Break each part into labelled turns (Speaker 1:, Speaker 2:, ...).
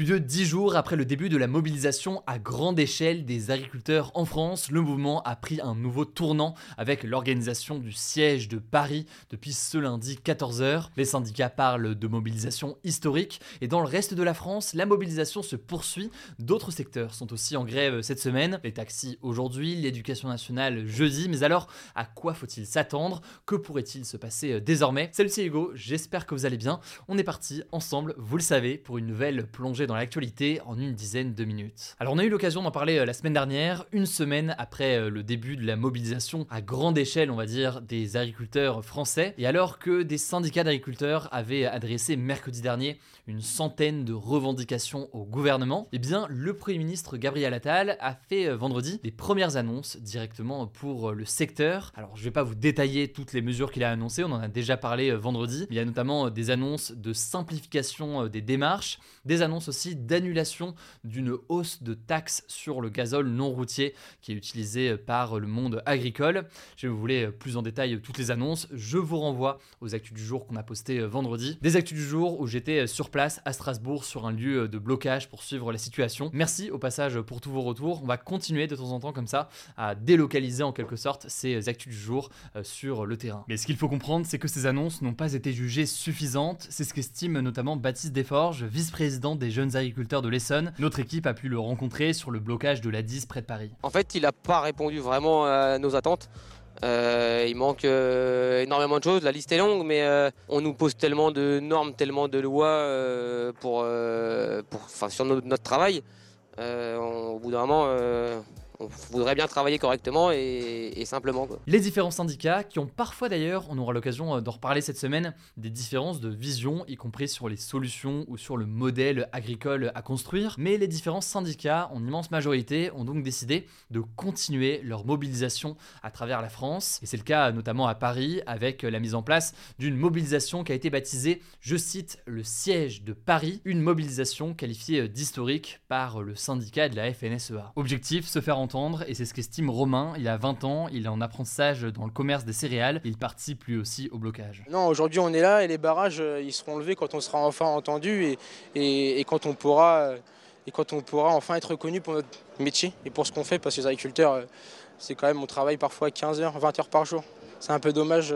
Speaker 1: Plus de dix jours après le début de la mobilisation à grande échelle des agriculteurs en France, le mouvement a pris un nouveau tournant avec l'organisation du siège de Paris depuis ce lundi 14h. Les syndicats parlent de mobilisation historique et dans le reste de la France, la mobilisation se poursuit. D'autres secteurs sont aussi en grève cette semaine. Les taxis aujourd'hui, l'éducation nationale jeudi. Mais alors, à quoi faut-il s'attendre? Que pourrait-il se passer désormais? Salut, c'est Hugo, j'espère que vous allez bien. On est parti ensemble, vous le savez, pour une nouvelle plongée dans l'actualité en une dizaine de minutes. Alors on a eu l'occasion d'en parler euh, la semaine dernière, une semaine après euh, le début de la mobilisation à grande échelle, on va dire, des agriculteurs français, et alors que des syndicats d'agriculteurs avaient adressé mercredi dernier une centaine de revendications au gouvernement, eh bien le Premier ministre Gabriel Attal a fait euh, vendredi des premières annonces directement pour le secteur. Alors je vais pas vous détailler toutes les mesures qu'il a annoncées, on en a déjà parlé vendredi, il y a notamment des annonces de simplification des démarches, des annonces aussi d'annulation d'une hausse de taxes sur le gazole non routier qui est utilisé par le monde agricole. Si vous voulez plus en détail toutes les annonces, je vous renvoie aux actus du jour qu'on a posté vendredi. Des actus du jour où j'étais sur place à Strasbourg sur un lieu de blocage pour suivre la situation. Merci au passage pour tous vos retours. On va continuer de temps en temps comme ça à délocaliser en quelque sorte ces actus du jour euh, sur le terrain. Mais ce qu'il faut comprendre, c'est que ces annonces n'ont pas été jugées suffisantes. C'est ce qu'estime notamment Baptiste Desforges, vice-président des jeunes agriculteurs de l'Essonne. Notre équipe a pu le rencontrer sur le blocage de la 10 près de Paris.
Speaker 2: En fait, il n'a pas répondu vraiment à nos attentes. Euh, il manque euh, énormément de choses, la liste est longue, mais euh, on nous pose tellement de normes, tellement de lois pour, pour, sur no- notre travail. Au bout d'un moment, on voudrait bien travailler correctement et, simplement.
Speaker 1: Les différents syndicats, qui ont parfois d'ailleurs, on aura l'occasion euh, d'en reparler cette semaine, des différences de vision, y compris sur les solutions ou sur le modèle agricole à construire. Mais les différents syndicats, en immense majorité, ont donc décidé de continuer leur mobilisation à travers la France. Et c'est le cas notamment à Paris, avec la mise en place d'une mobilisation qui a été baptisée, je cite, le siège de Paris, une mobilisation qualifiée d'historique par le syndicat de la FNSEA. Objectif, se faire entendre, et c'est ce qu'estime Romain, il a 20 ans, il est en apprentissage dans le commerce des céréales, il participe lui aussi au blocage.
Speaker 3: Non, aujourd'hui on est là et les barrages euh, ils seront levés quand on sera enfin entendu et, quand on pourra euh, et quand on pourra enfin être reconnu pour notre métier et pour ce qu'on fait parce que les agriculteurs euh, c'est quand même on travaille parfois 15 heures, 20 heures par jour. C'est un peu dommage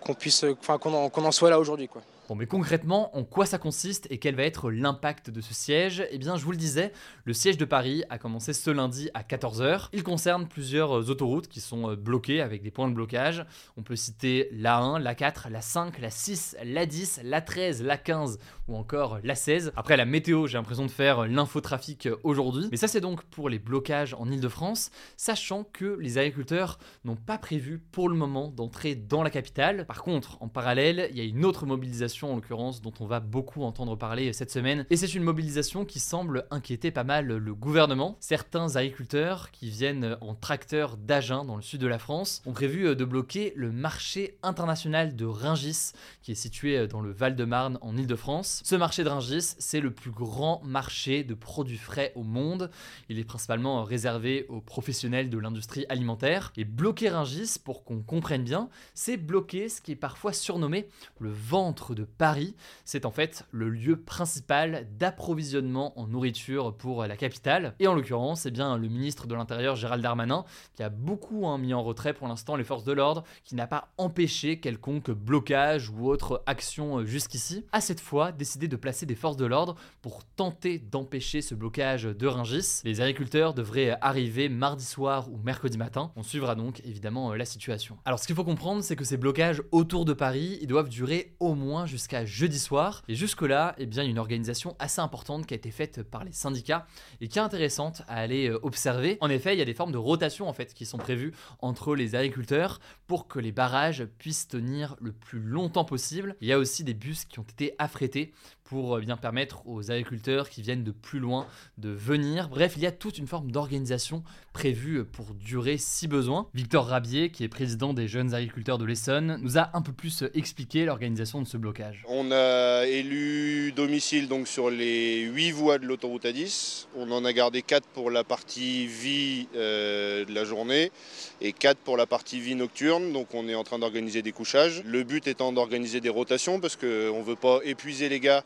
Speaker 3: qu'on puisse enfin qu'on en, en soit là aujourd'hui quoi.
Speaker 1: Bon, mais concrètement, en quoi ça consiste et quel va être l'impact de ce siège? Eh bien, je vous le disais, le siège de Paris a commencé ce lundi à 14h. Il concerne plusieurs euh, autoroutes qui sont euh, bloquées avec des points de blocage. On peut citer l'A1, l'A4, la 5, la 6, la 10, la 13, la 15 ou encore la 16. Après la météo, j'ai l'impression de faire l'infotrafic euh, aujourd'hui. Mais ça, c'est donc pour les blocages en Ile-de-France, sachant que les agriculteurs n'ont pas prévu pour le moment d'entrer dans la capitale. Par contre, en parallèle, il y a une autre mobilisation en l'occurrence dont on va beaucoup entendre parler cette semaine. Et c'est une mobilisation qui semble inquiéter pas mal le gouvernement. Certains agriculteurs qui viennent en tracteur d'Agen dans le sud de la France ont prévu euh, de bloquer le marché international de Ringis qui est situé euh, dans le Val-de-Marne en Ile-de-France. Ce marché de Ringis, c'est le plus grand marché de produits frais au monde. Il est principalement réservé aux professionnels de l'industrie alimentaire. Et bloquer Ringis, pour qu'on comprenne bien, c'est bloquer ce qui est parfois surnommé le ventre de Paris. C'est en fait le lieu principal d'approvisionnement en nourriture pour la capitale. Et en l'occurrence, eh bien, le ministre de l'Intérieur Gérald Darmanin, qui a beaucoup hein, mis en retrait pour l'instant les forces de l'ordre, qui n'a pas empêché quelconque blocage ou autre action euh, jusqu'ici, a cette fois décidé de placer des forces de l'ordre pour tenter d'empêcher ce blocage de Ringis. Les agriculteurs devraient arriver mardi soir ou mercredi matin. On suivra donc évidemment euh, la situation. Alors ce qu'il faut comprendre, c'est que ces blocages autour de Paris, ils doivent durer au moins jusqu'à jeudi soir. Et jusque-là, eh bien, une organisation assez importante qui a été faite par les syndicats et qui est intéressante à aller euh, observer. En effet, il y a des formes de rotation en fait qui sont prévues entre les agriculteurs pour que les barrages puissent tenir le plus longtemps possible. Il y a aussi des bus qui ont été affrétés pour euh, bien permettre aux agriculteurs qui viennent de plus loin de venir. Bref, il y a toute une forme d'organisation prévue pour durer si besoin. Victor Rabier, qui est président des jeunes agriculteurs de l'Essonne, nous a un peu plus expliqué l'organisation de ce blocage.
Speaker 4: On a élu domicile donc sur les 8 voies de l'autoroute A10. On en a gardé 4 pour la partie vie euh, de la journée et 4 pour la partie vie nocturne. Donc on est en train d'organiser des couchages. Le but étant d'organiser des rotations parce qu'on ne veut pas épuiser les gars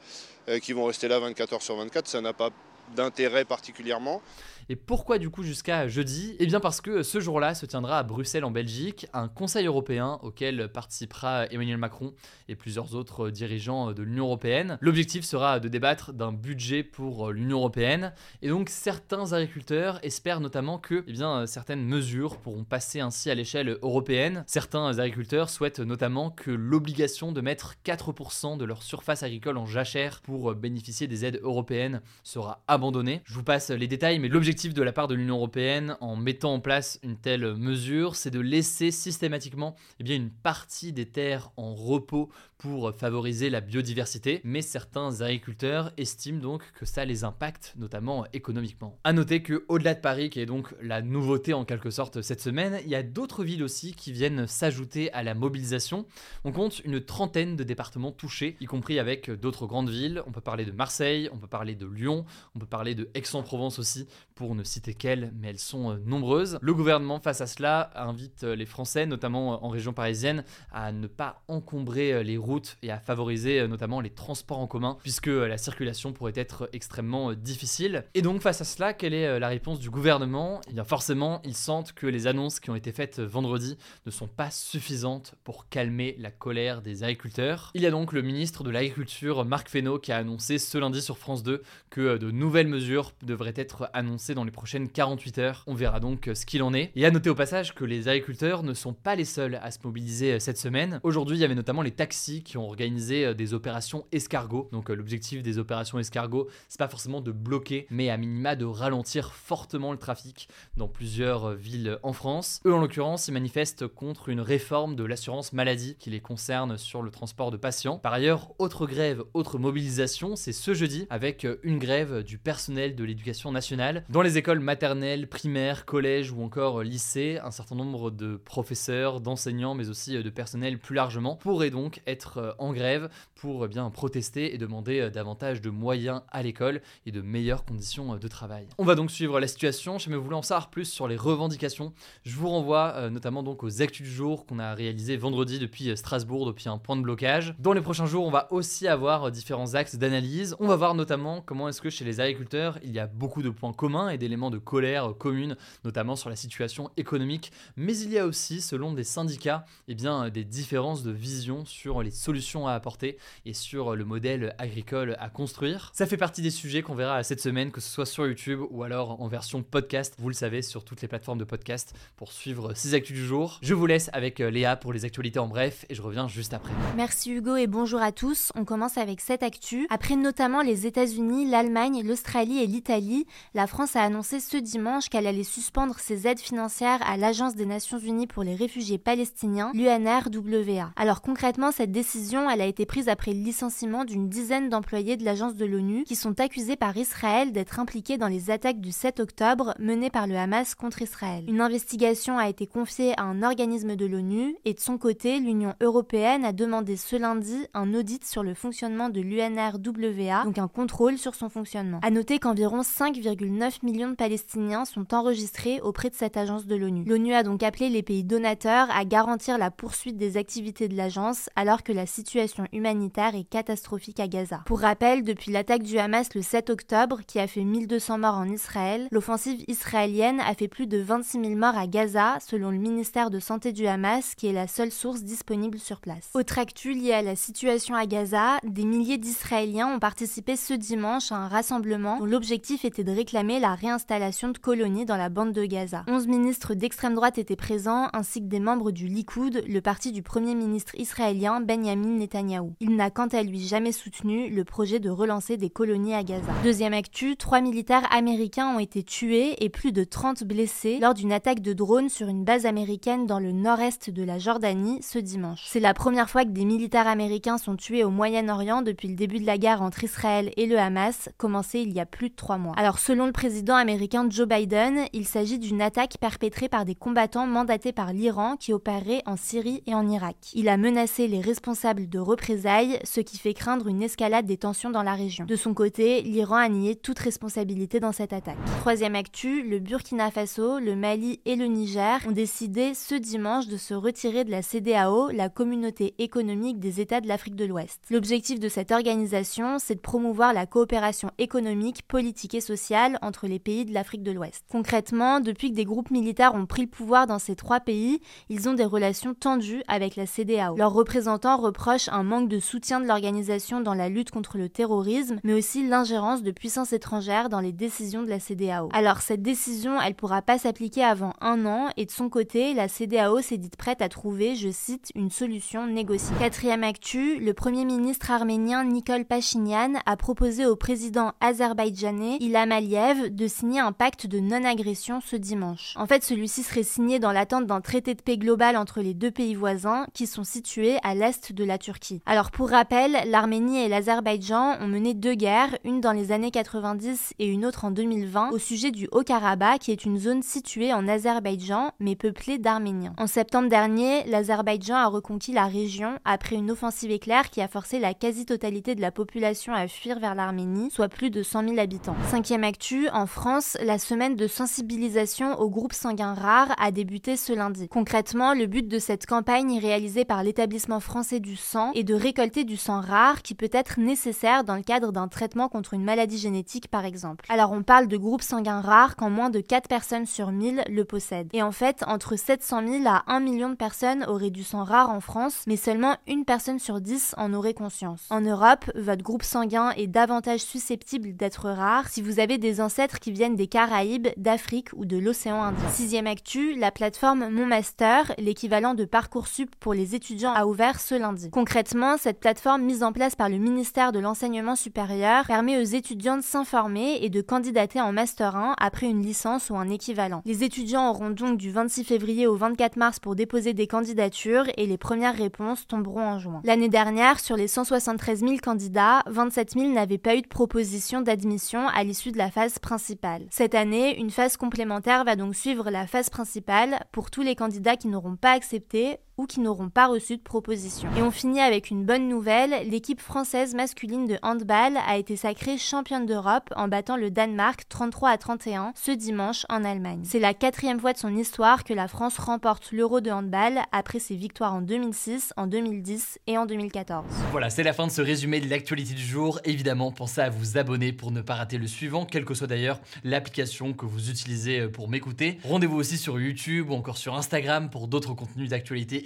Speaker 4: euh, qui vont rester là 24 heures sur 24. Ça n'a pas d'intérêt particulièrement.
Speaker 1: Et pourquoi du coup jusqu'à jeudi? Eh bien parce que ce jour-là se tiendra à Bruxelles en Belgique un Conseil européen auquel participera Emmanuel Macron et plusieurs autres dirigeants de l'Union européenne. L'objectif sera de débattre d'un budget pour l'Union européenne et donc certains agriculteurs espèrent notamment que eh bien, certaines mesures pourront passer ainsi à l'échelle européenne. Certains agriculteurs souhaitent notamment que l'obligation de mettre 4% de leur surface agricole en jachère pour bénéficier des aides européennes sera abandonnée. Je vous passe les détails mais l'objectif de la part de l'Union européenne en mettant en place une telle mesure, c'est de laisser systématiquement eh une partie des terres en repos pour favoriser la biodiversité, mais certains agriculteurs estiment donc que ça les impacte, notamment économiquement. A noter que au-delà de Paris, qui est donc la nouveauté en quelque sorte cette semaine, il y a d'autres villes aussi qui viennent s'ajouter à la mobilisation. On compte une trentaine de départements touchés, y compris avec d'autres grandes villes. On peut parler de Marseille, on peut parler de Lyon, on peut parler de Aix-en-Provence aussi, pour ne citer qu'elles, mais elles sont euh, nombreuses. Le gouvernement, face à cela, invite euh, les Français, notamment euh, en région parisienne, à ne pas encombrer les routes et à favoriser notamment les transports en commun, puisque la circulation pourrait être extrêmement difficile. Et donc, face à cela, quelle est la réponse du gouvernement? Eh bien, forcément, ils sentent que les annonces qui ont été faites vendredi ne sont pas suffisantes pour calmer la colère des agriculteurs. Il y a donc le ministre de l'Agriculture, Marc Fesneau, qui a annoncé ce lundi sur France 2 que de nouvelles mesures devraient être annoncées dans les prochaines 48 heures. On verra donc euh, ce qu'il en est. Et à noter au passage que les agriculteurs ne sont pas les seuls à se mobiliser euh, cette semaine. Aujourd'hui, il y avait notamment les taxis qui ont organisé euh, des opérations escargot. Donc l'objectif des opérations escargot, c'est pas forcément de bloquer, mais à minima de ralentir fortement le trafic dans plusieurs villes en France. Eux, en l'occurrence, ils manifestent contre une réforme de l'assurance maladie qui les concerne sur le transport de patients. Par ailleurs, autre grève, autre mobilisation, c'est ce jeudi avec une grève du personnel de l'éducation nationale dans les écoles maternelles, primaires, collèges ou encore lycées, un certain nombre de professeurs, d'enseignants, mais aussi euh, de personnel plus largement, pourraient donc être euh, en grève pour euh, bien protester et demander davantage de moyens à l'école et de meilleures conditions de travail. On va donc suivre la situation. Si vous voulez en savoir plus sur les revendications, je vous renvoie notamment donc aux actus du jour qu'on a réalisé vendredi depuis Strasbourg, depuis un point de blocage. Dans les prochains jours, on va aussi avoir différents axes d'analyse. On va voir notamment comment est-ce que chez les agriculteurs, il y a beaucoup de points communs et d'éléments de colère commune, notamment sur la situation économique, mais il y a aussi, selon des syndicats, eh bien, des différences de vision sur les solutions à apporter et sur le modèle agricole à construire. Ça fait partie des sujets qu'on verra cette semaine, que ce soit sur YouTube ou alors en version podcast, vous le savez, sur toutes les plateformes de podcast pour suivre ces actus du jour. Je vous laisse avec euh, Léa pour les actualités en bref et je reviens juste après.
Speaker 5: Merci Hugo et bonjour à tous. On commence avec cette actu. Après notamment les États-Unis, l'Allemagne, l'Australie et l'Italie, la France a annoncé ce dimanche qu'elle allait suspendre ses aides financières à l'Agence des Nations Unies pour les réfugiés palestiniens, l'UNRWA. Alors concrètement, cette décision, elle a été prise après le licenciement d'une dizaine d'employés de l'agence de l'ONU qui sont accusés par Israël d'être impliqués dans les attaques du 7 octobre menées par le Hamas contre Israël. Une investigation a été confiée à un organisme de l'ONU et de son côté, l'Union européenne a demandé ce lundi un audit sur le fonctionnement de l'UNRWA, donc un contrôle sur son fonctionnement. À noter qu'environ 5,9 millions de Palestiniens sont enregistrés auprès de cette agence de l'ONU. L'ONU a donc appelé les pays donateurs à garantir la poursuite des activités de l'agence alors que la situation humanitaire est catastrophique à Gaza. Pour rappel, depuis l'attaque du Hamas le 7 octobre, qui a fait 1200 morts en Israël, l'offensive israélienne a fait plus de 26 000 morts à Gaza, selon le ministère de Santé du Hamas, qui est la seule source disponible sur place. Autre actu liée à la situation à Gaza, des milliers d'Israéliens ont participé ce dimanche à un rassemblement dont l'objectif était de réclamer la réinstallation de colonies dans la bande de Gaza. 11 ministres d'extrême droite étaient présents, ainsi que des membres du Likoud, le parti du premier ministre israélien Benjamin Benjamin Netanyahou. Il n'a quant à lui jamais soutenu le projet de relancer des colonies à Gaza. Deuxième actu, trois militaires américains ont été tués et plus de 30 blessés lors d'une attaque de drone sur une base américaine dans le nord-est de la Jordanie ce dimanche. C'est la première fois que des militaires américains sont tués au Moyen-Orient depuis le début de la guerre entre Israël et le Hamas, commencée il y a plus de trois mois. Alors selon le président américain Joe Biden, il s'agit d'une attaque perpétrée par des combattants mandatés par l'Iran qui opéraient en Syrie et en Irak. Il a menacé les responsables de représailles, ce qui fait craindre une escalade des tensions dans la région. De son côté, l'Iran a nié toute responsabilité dans cette attaque. Troisième actu, le Burkina Faso, le Mali et le Niger ont décidé ce dimanche de se retirer de la CDAO, la communauté économique des États de l'Afrique de l'Ouest. L'objectif de cette organisation, c'est de promouvoir la coopération économique, politique et sociale entre les pays de l'Afrique de l'Ouest. Concrètement, depuis que des groupes militaires ont pris le pouvoir dans ces trois pays, ils ont des relations tendues avec la CDAO. Leurs représentants reprochent un manque de soutien de l'organisation dans la lutte contre le terrorisme, mais aussi l'ingérence de puissances étrangères dans les décisions de la CDAO. Alors cette décision, elle pourra pas s'appliquer avant un an et de son côté, la CDAO s'est dite prête à trouver, je cite, une solution négociée. Quatrième actu, le premier ministre arménien Nikol Pachinian a proposé au président azerbaïdjanais Ilham Aliyev de signer un pacte de non-agression ce dimanche. En fait, celui-ci serait signé dans l'attente d'un traité de paix global entre les deux pays voisins qui sont situés à l'est de la Turquie. Alors pour rappel, l'Arménie et l'Azerbaïdjan ont mené deux guerres, une dans les années 90 et une autre en 2020, au sujet du Haut-Karabakh qui est une zone située en Azerbaïdjan mais peuplée d'Arméniens. En septembre dernier, l'Azerbaïdjan a reconquis la région après une offensive éclair qui a forcé la quasi-totalité de la population à fuir vers l'Arménie, soit plus de 100 000 habitants. Cinquième actu, en France, la semaine de sensibilisation aux groupes sanguins rares a débuté ce lundi. Concrètement, le but de cette campagne réalisée par l'établissement français du sang est de récolter du sang rare qui peut être nécessaire dans le cadre d'un traitement contre une maladie génétique par exemple. Alors on parle de groupes sanguins rares quand moins de 4 personnes sur 1000 le possèdent. Et en fait, entre 700 000 à 1 million de personnes auraient du sang rare en France, mais seulement une personne sur 10 en aurait conscience. En Europe, votre groupe sanguin est davantage susceptible d'être rare si vous avez des ancêtres qui viennent des Caraïbes, d'Afrique ou de l'océan Indien. Sixième actu, la plateforme Mon Master, l'équivalent de Parcoursup pour les étudiants, a ouvert ce Concrètement, cette plateforme mise en place par le ministère de l'Enseignement supérieur permet aux étudiants de s'informer et de candidater en Master 1 après une licence ou un équivalent. Les étudiants auront donc du 26 février au 24 mars pour déposer des candidatures et les premières réponses tomberont en juin. L'année dernière, sur les 173 000 candidats, 27 000 n'avaient pas eu de proposition d'admission à l'issue de la phase principale. Cette année, une phase complémentaire va donc suivre la phase principale pour tous les candidats qui n'auront pas accepté ou qui n'auront pas reçu de proposition. Et on finit avec une bonne nouvelle, l'équipe française masculine de handball a été sacrée championne d'Europe en battant le Danemark 33 à 31 ce dimanche en Allemagne. C'est la quatrième fois de son histoire que la France remporte l'Euro de handball après ses victoires en 2006, en 2010 et en 2014.
Speaker 1: Voilà, c'est la fin de ce résumé de l'actualité du jour. Évidemment, pensez à vous abonner pour ne pas rater le suivant, quelle que soit d'ailleurs l'application que vous utilisez pour m'écouter. Rendez-vous aussi sur YouTube ou encore sur Instagram pour d'autres contenus d'actualité